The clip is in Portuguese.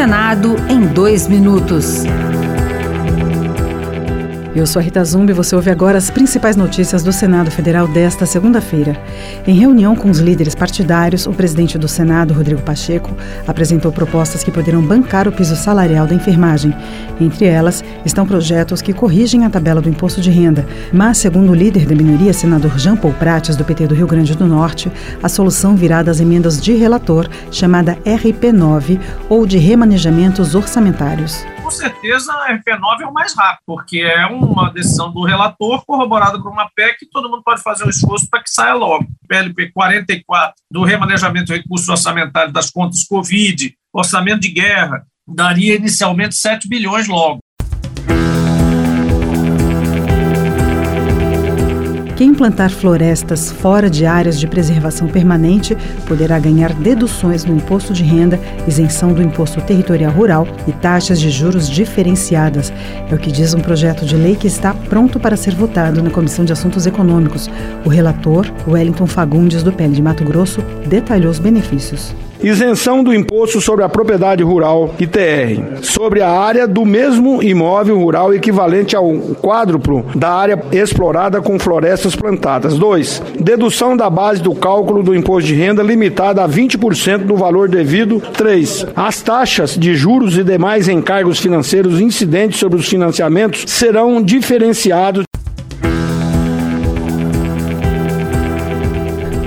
Senado em dois minutos. Eu sou a Rita Zumbi e você ouve agora as principais notícias do Senado Federal desta segunda-feira. Em reunião com os líderes partidários, o presidente do Senado, Rodrigo Pacheco, apresentou propostas que poderão bancar o piso salarial da enfermagem. Entre elas estão projetos que corrigem a tabela do imposto de renda. Mas, segundo o líder da minoria, senador Jean Paul Prates, do PT do Rio Grande do Norte, a solução virá das emendas de relator, chamada RP9, ou de remanejamentos orçamentários com certeza a RP9 é o mais rápido, porque é uma decisão do relator corroborada por uma PEC e todo mundo pode fazer um esforço para que saia logo. PLP 44 do remanejamento do recurso orçamentário das contas Covid, orçamento de guerra, daria inicialmente 7 bilhões logo. Quem plantar florestas fora de áreas de preservação permanente poderá ganhar deduções no imposto de renda, isenção do imposto territorial rural e taxas de juros diferenciadas. É o que diz um projeto de lei que está pronto para ser votado na Comissão de Assuntos Econômicos. O relator, Wellington Fagundes, do PL de Mato Grosso, detalhou os benefícios isenção do imposto sobre a propriedade rural ITR, sobre a área do mesmo imóvel rural equivalente ao quádruplo da área explorada com florestas plantadas. 2. Dedução da base do cálculo do imposto de renda limitada a 20% do valor devido. 3. As taxas de juros e demais encargos financeiros incidentes sobre os financiamentos serão diferenciados